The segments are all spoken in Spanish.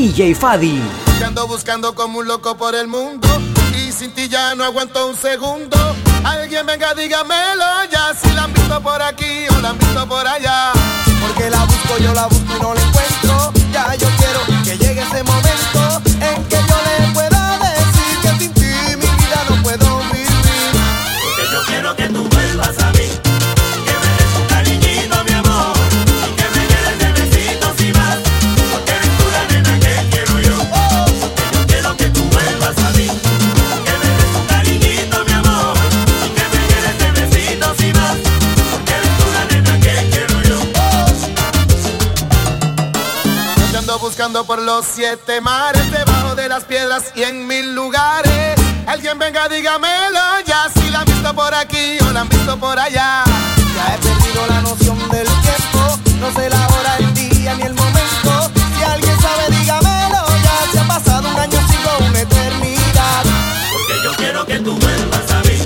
DJ Fadi. Te ando buscando como un loco por el mundo y sin ti ya no aguanto un segundo. Alguien venga, dígamelo ya si la han visto por aquí o la han visto por allá. Porque la busco, yo la busco y no la encuentro. Ya yo quiero que llegue ese momento Por los siete mares, debajo de las piedras y en mil lugares. Alguien venga, dígamelo ya, si la han visto por aquí o la han visto por allá. Ya he perdido la noción del tiempo, no sé la hora, el día ni el momento. Si alguien sabe, dígamelo ya, se ha pasado un año, sigo una eternidad. Porque yo quiero que tú vuelvas a mí.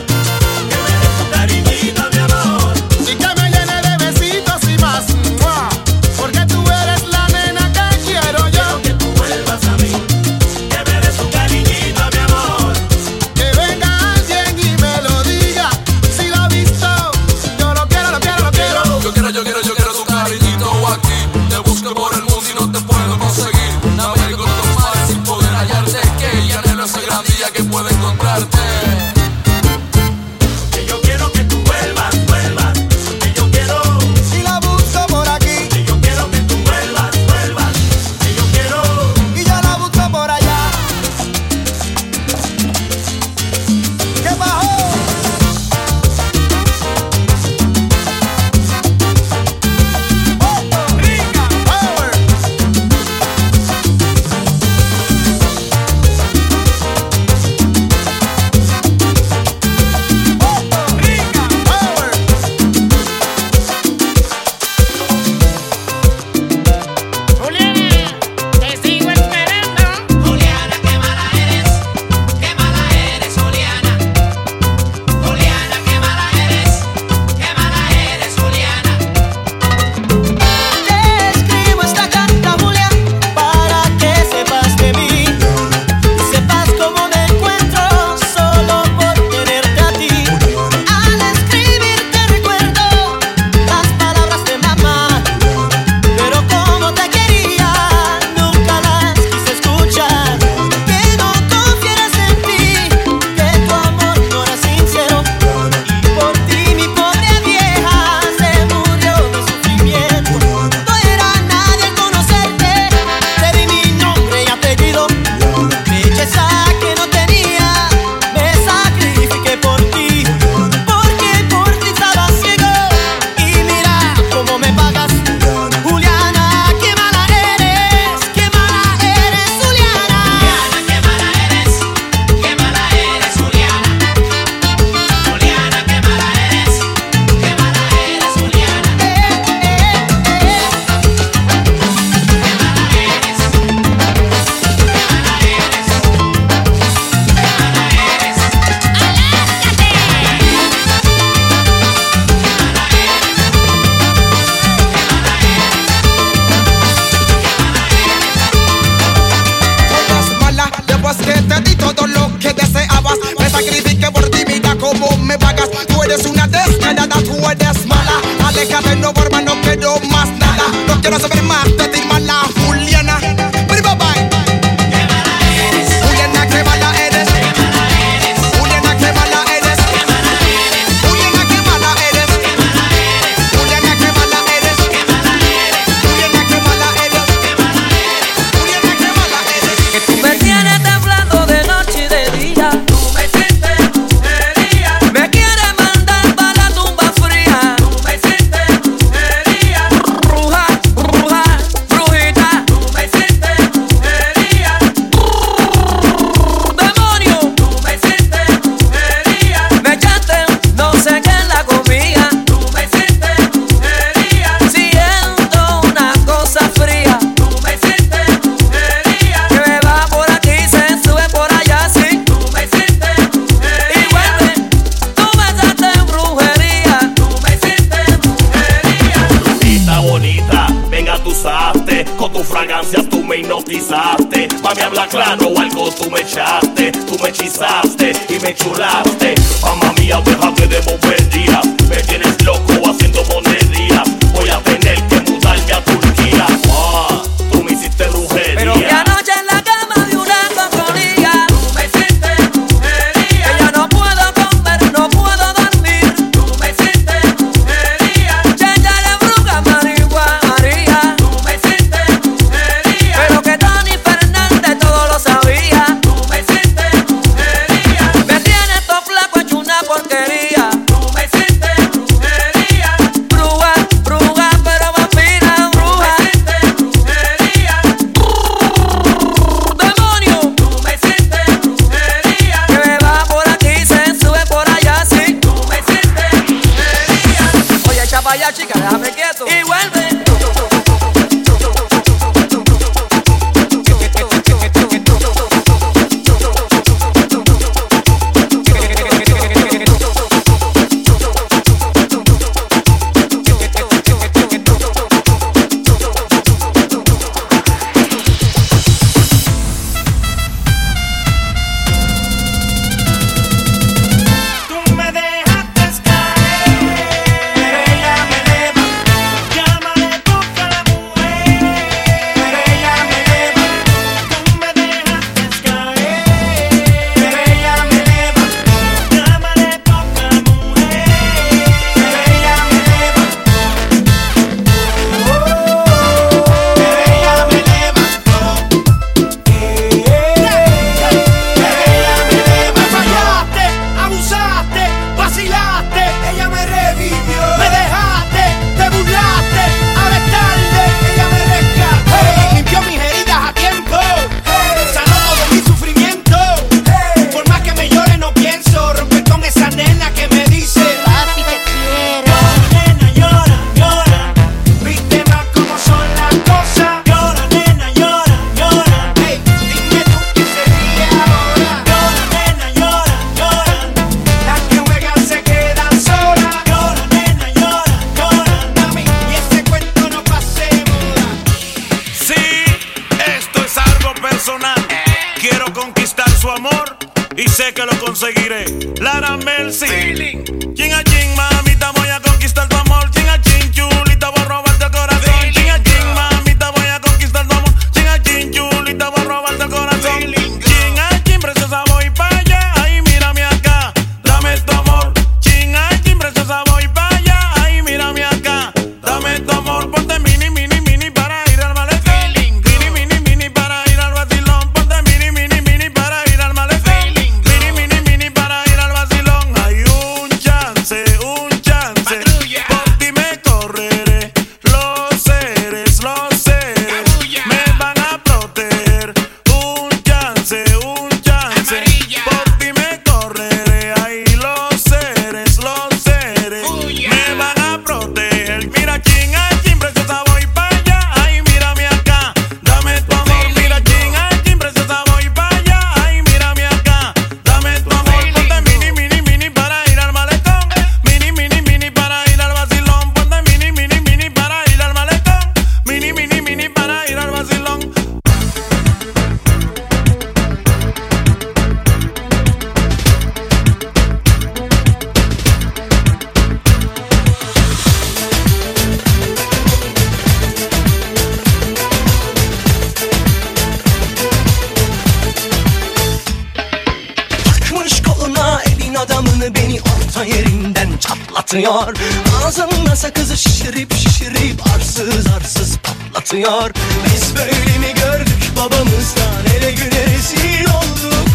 Aklımı beni orta yerinden çatlatıyor. Ağzımda sakızı şişirip şişirip arsız arsız patlatıyor. Biz böyle mi gördük babamızdan? Hele güne rezil olduk.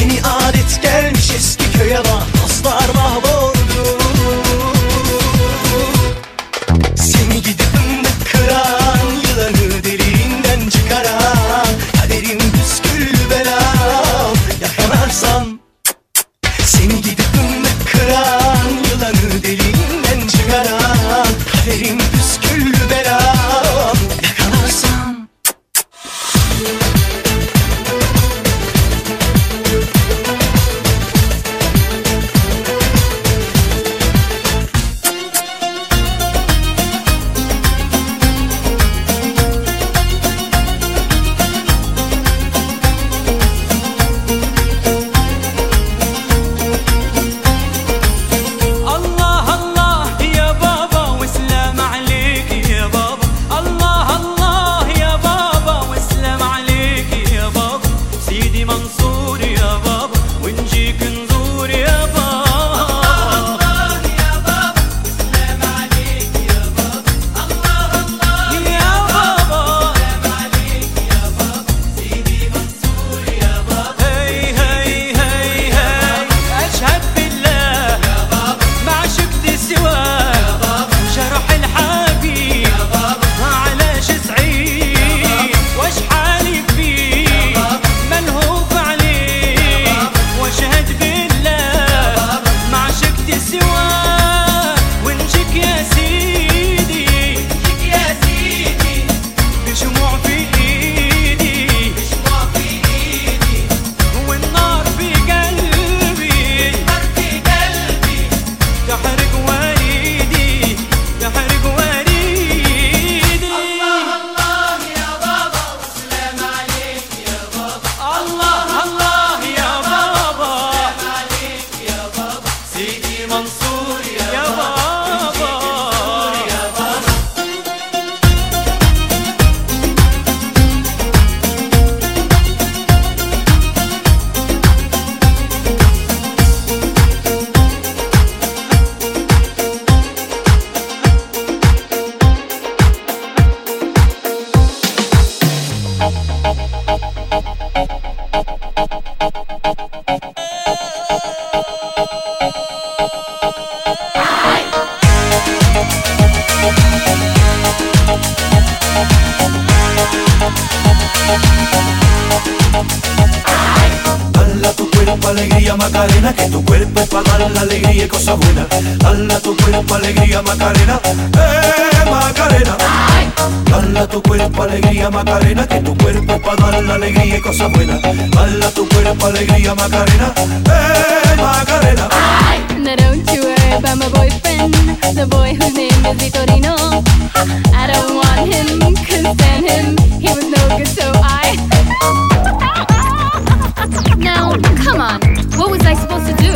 Yeni adet gelmiş eski köye bak. alegría, Macarena, que tu cuerpo para dar la alegría y cosas buenas. Dala tu cuerpo alegría, Macarena, eh, Macarena. Dala tu cuerpo alegría, Macarena, que tu cuerpo para dar la alegría y cosas buenas. Dala tu cuerpo alegría, Macarena, eh, Macarena. Now don't my boyfriend, the boy whose name is Vitorino. I don't want him, couldn't stand him, he was no good, so I. now, come on. was I supposed to do?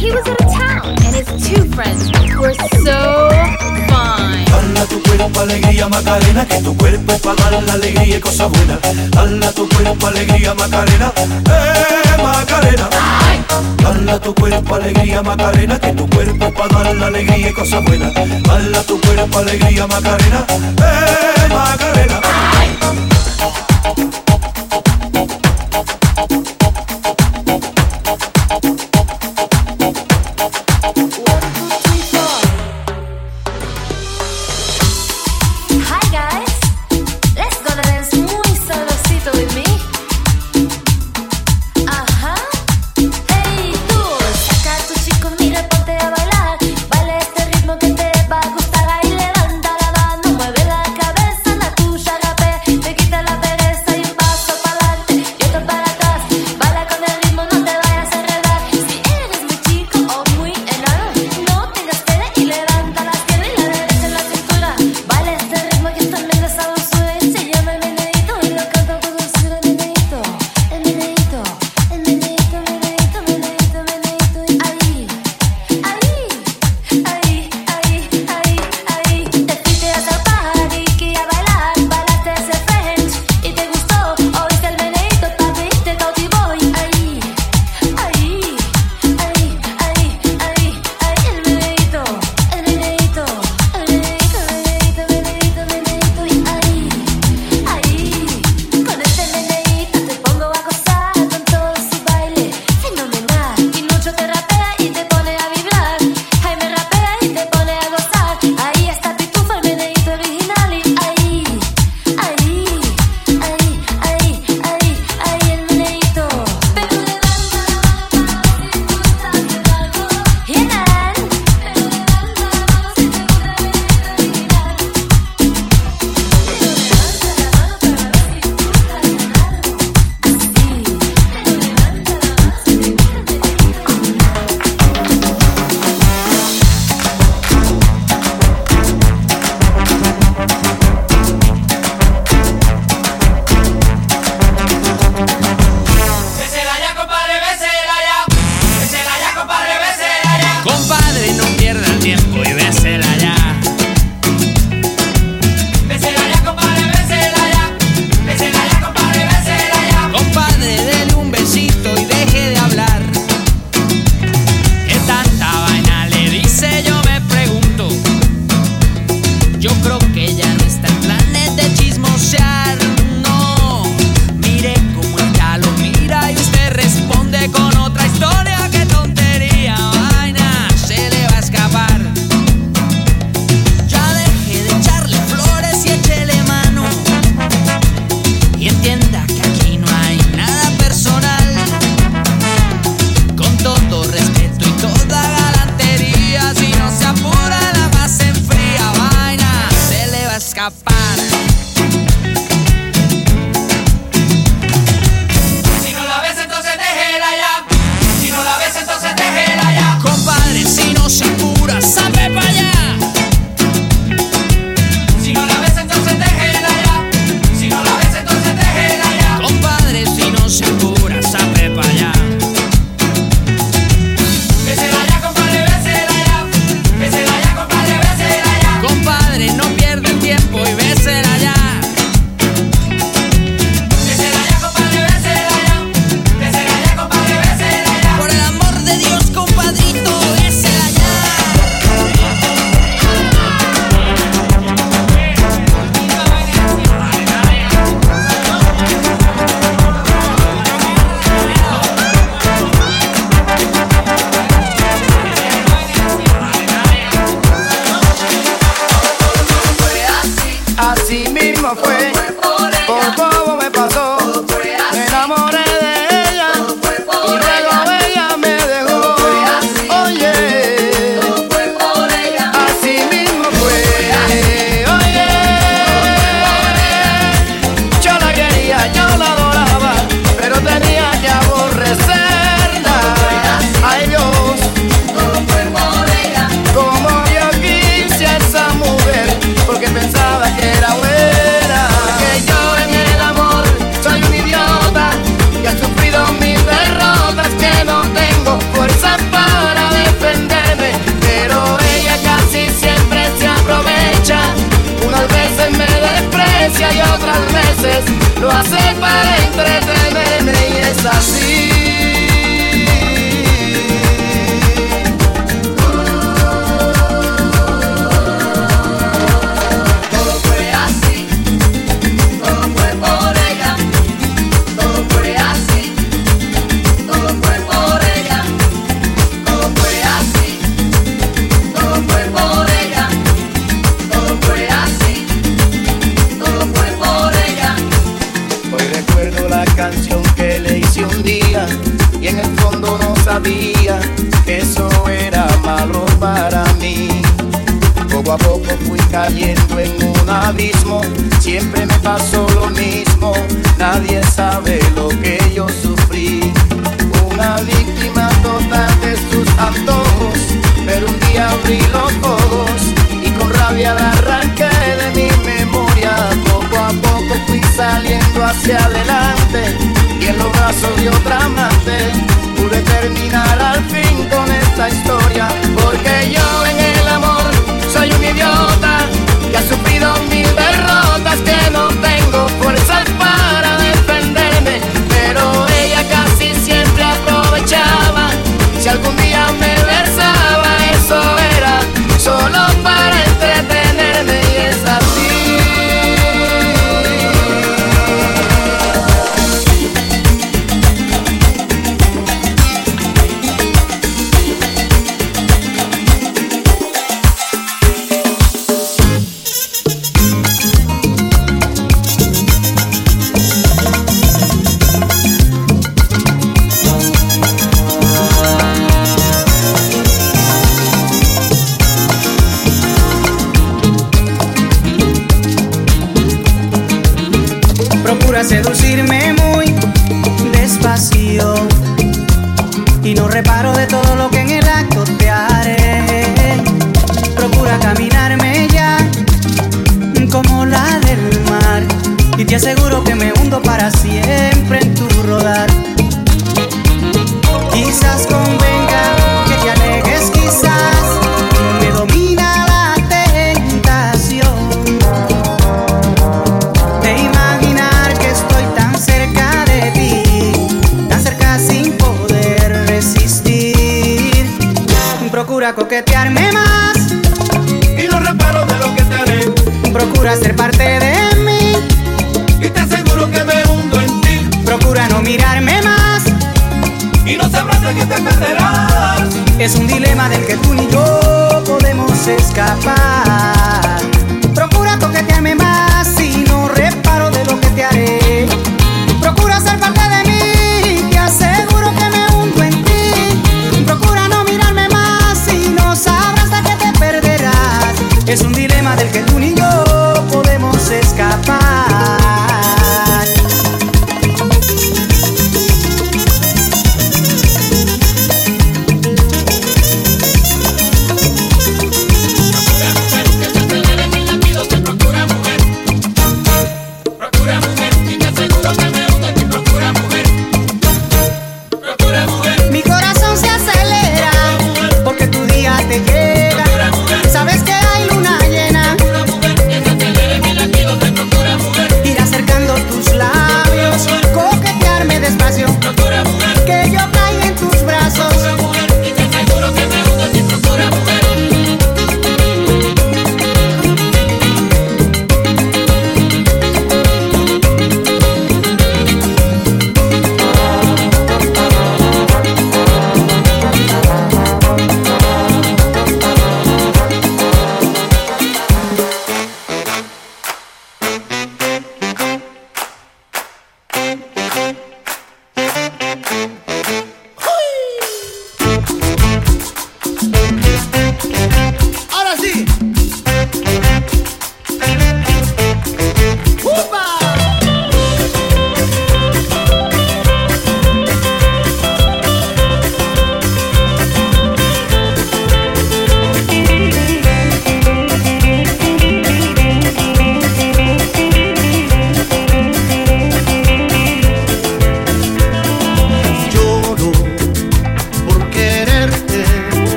He was out of town, and his two friends were so fine. Dala tu cuerpo alegría Macarena, que tu cuerpo para dar la alegría y cosas buenas. Dala tu cuerpo alegría Macarena, eh Macarena. Dala tu cuerpo alegría Macarena, que tu cuerpo para dar la alegría y cosas buenas. Dala tu cuerpo alegría Macarena, eh Macarena.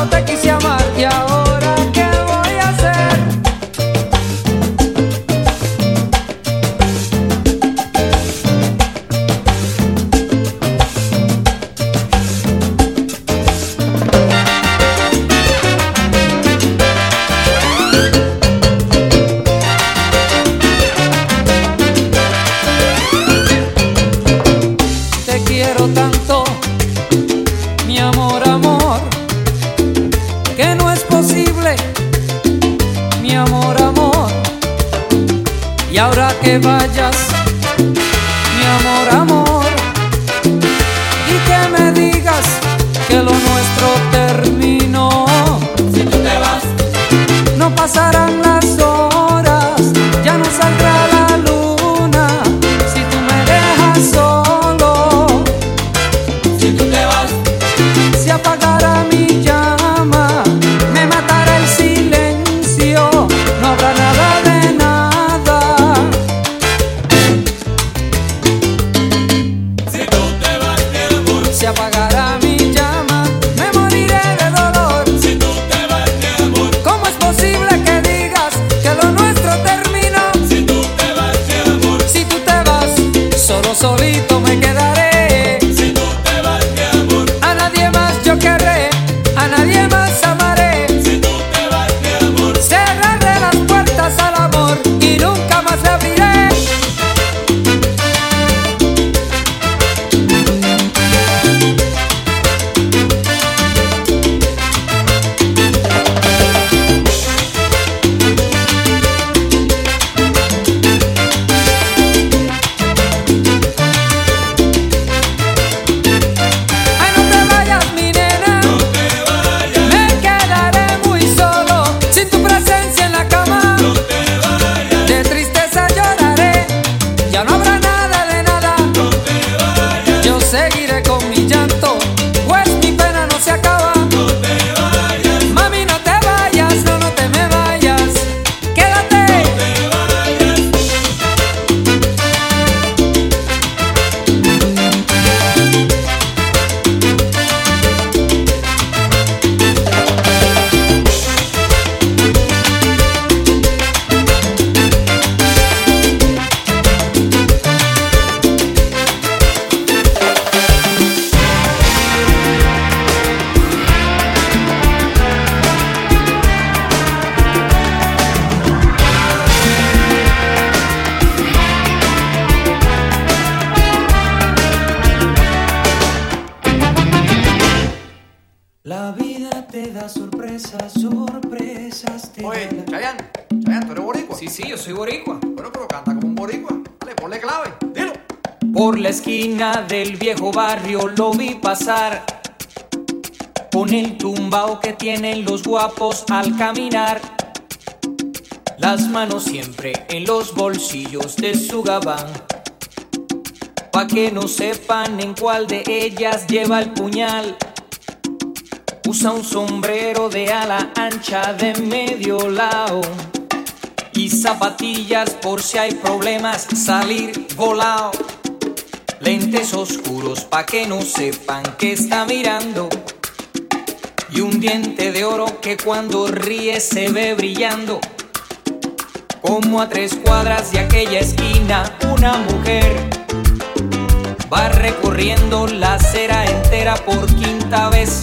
Solo te quise amar. Y ahora sorpresas, sorpresas te Oye. Chayanne, Chayanne, ¿tú eres boricua? Sí, sí, yo soy boricua. Bueno, pero canta como un boricua. Dale, ponle clave. Dilo. Por la esquina del viejo barrio lo vi pasar. con el tumbao que tienen los guapos al caminar. Las manos siempre en los bolsillos de su gabán. Pa' que no sepan en cuál de ellas lleva el puñal. Usa un sombrero de ala ancha de medio lado. Y zapatillas por si hay problemas salir volado. Lentes oscuros pa' que no sepan que está mirando. Y un diente de oro que cuando ríe se ve brillando. Como a tres cuadras de aquella esquina, una mujer va recorriendo la acera entera por quinta vez.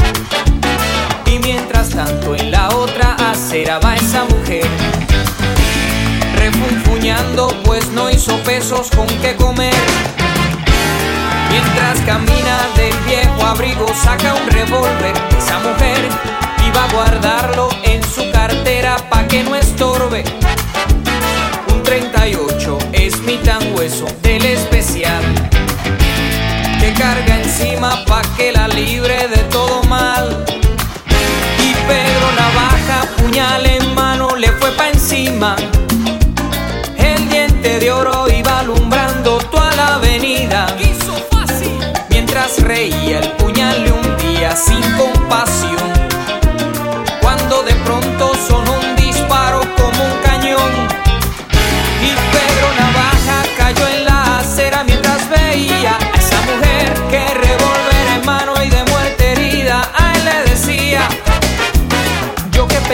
Y mientras tanto en la otra acera va esa mujer. Refunfuñando, pues no hizo pesos con qué comer. Mientras camina del viejo abrigo, saca un revólver. Esa mujer iba a guardarlo en su cartera pa' que no estorbe. Un 38 es mi tan hueso del especial que carga encima pa' que la libre de todo mal. Puñal en mano, le fue pa' encima. El diente de oro iba alumbrando toda la avenida. Mientras reía,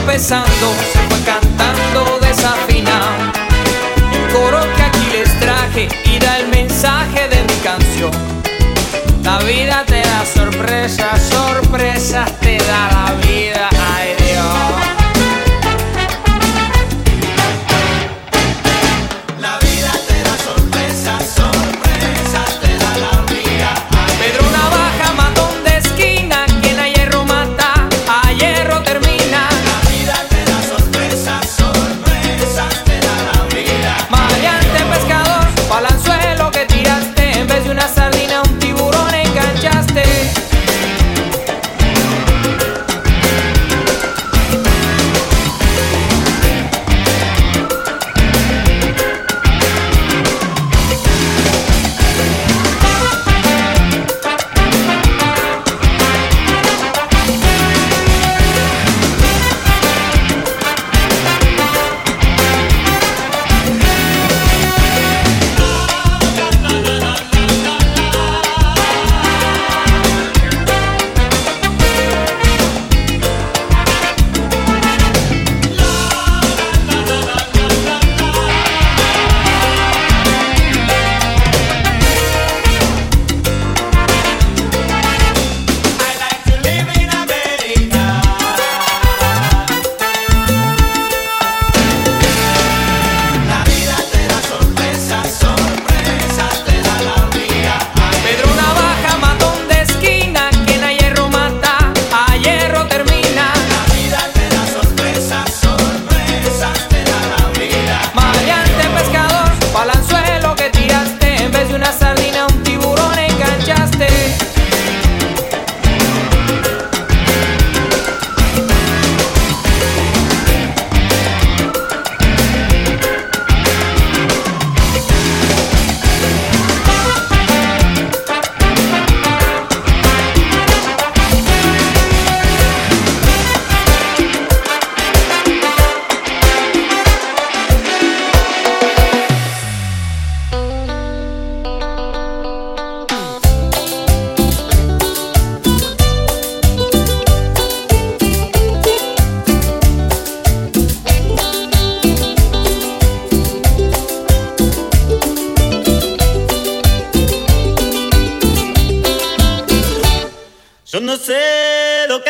Tropezando se fue cantando desafinado. El coro que aquí les traje y da el mensaje de mi canción. La vida te da sorpresas, sorpresas te da la vida, ay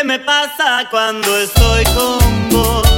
que me pasa cuando estoy con vos.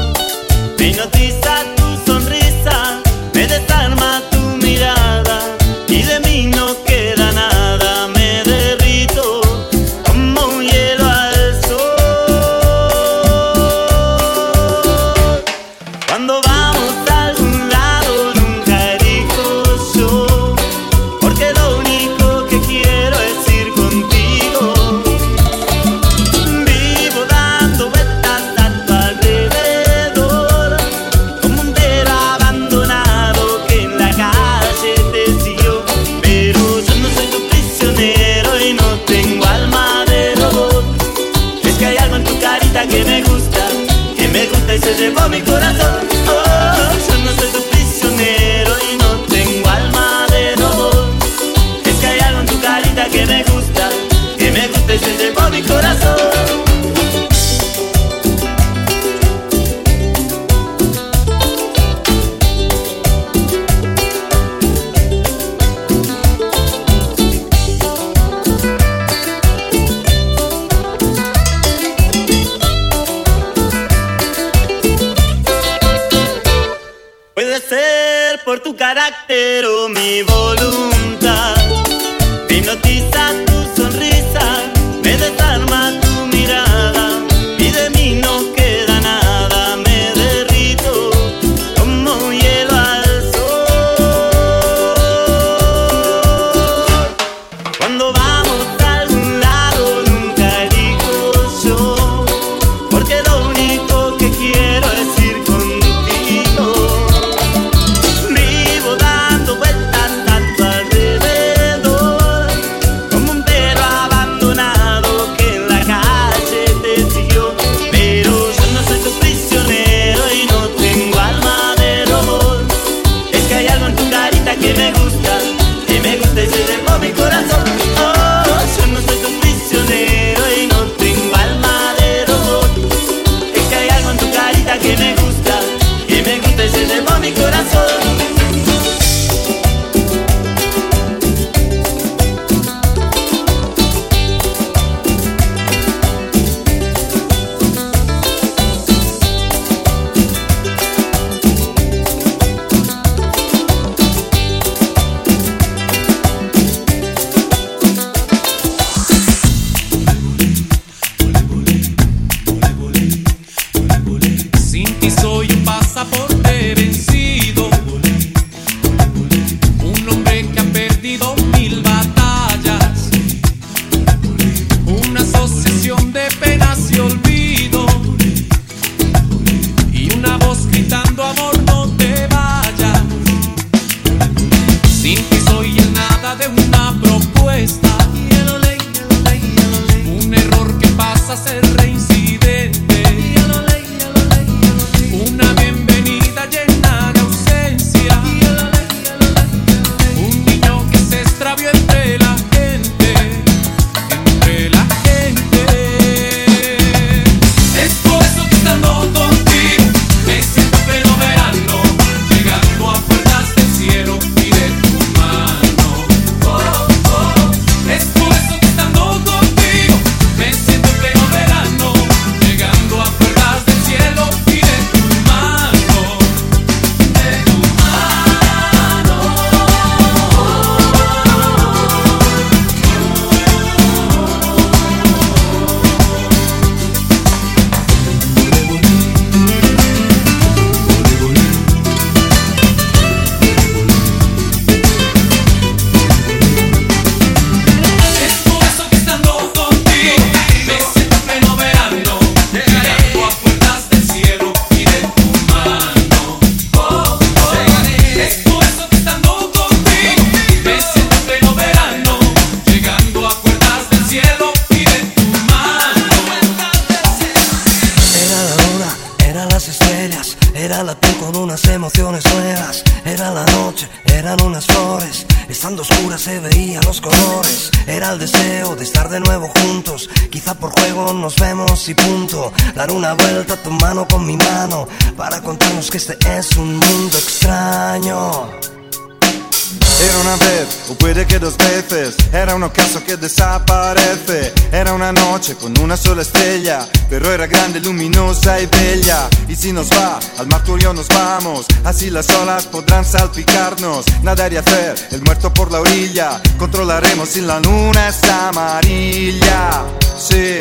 Podrán salpicarnos. Nadar y hacer el muerto por la orilla, controlaremos si la luna está amarilla. Sí.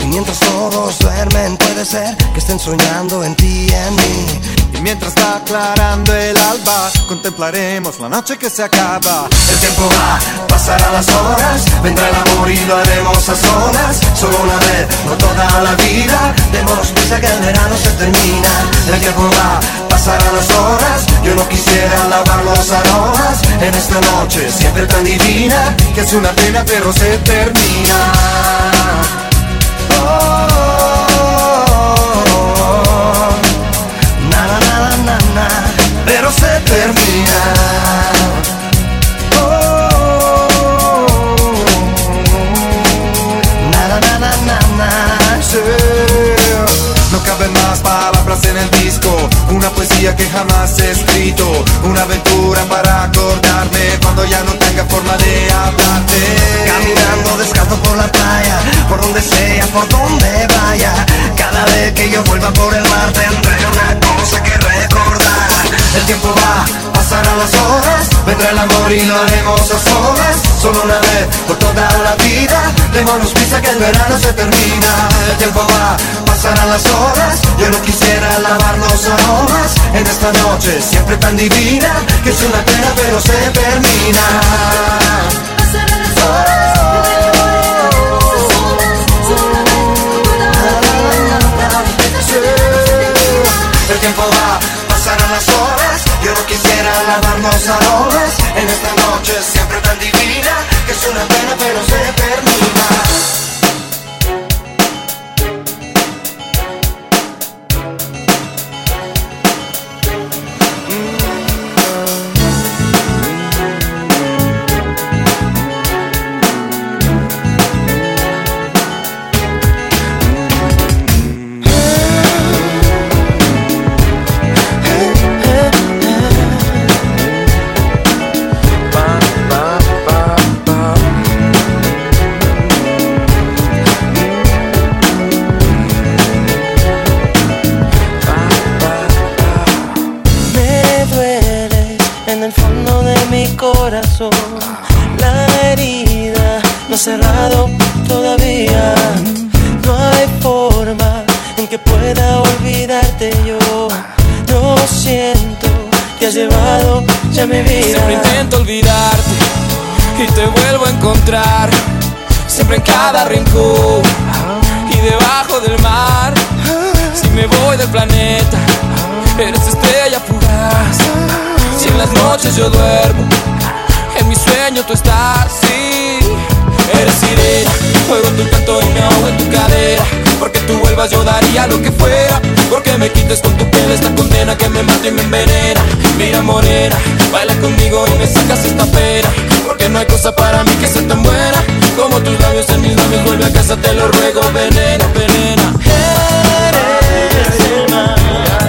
Y mientras todos duermen, puede ser que estén soñando en ti y en mí. Y mientras va aclarando el alba, contemplaremos la noche que se acaba. El tiempo va, pasarán las horas, vendrá el amor y lo haremos a solas. Solo una vez, no toda la vida. Démonos prisa que el verano se termina. El tiempo va, pasarán las horas. Yo no quisiera lavar los aromas en esta noche siempre tan divina. Que es una pena, pero se termina. Na jamás he escrito, una aventura para acordarme cuando ya no tenga forma de hablarte. Caminando descalzo por la playa, por donde sea, por donde vaya. Cada vez que yo vuelva por el mar tendré una cosa que recordar. El tiempo va, pasarán las horas, vendrá el amor y lo haremos a solas. Solo una vez por toda la vida, démonos prisa que el verano se termina. El tiempo va, pasarán las horas, yo no quisiera lavar los aromas. En esta noche siempre tan divina, que es una pena pero se termina. El tiempo va, pasarán las horas. Yo no quisiera lavar los aromas. En esta noche siempre tan divina Que es una pena pero se termina y debajo del mar. Si me voy del planeta, eres estrella fugaz. Si en las noches yo duermo, en mi sueño tú estás. Sí, eres sirena, oigo tu canto y me ahogo en tu cadera. Porque tú vuelvas yo daría lo que fuera. Porque me quites con tu piel esta condena que me mata y me envenena. Mira morena, baila conmigo y me sacas esta pena. Porque no hay cosa para mí que sea tan buena como tus labios en mis labios. Vuelve a casa, te lo ruego, venena, venena. Eres el mar.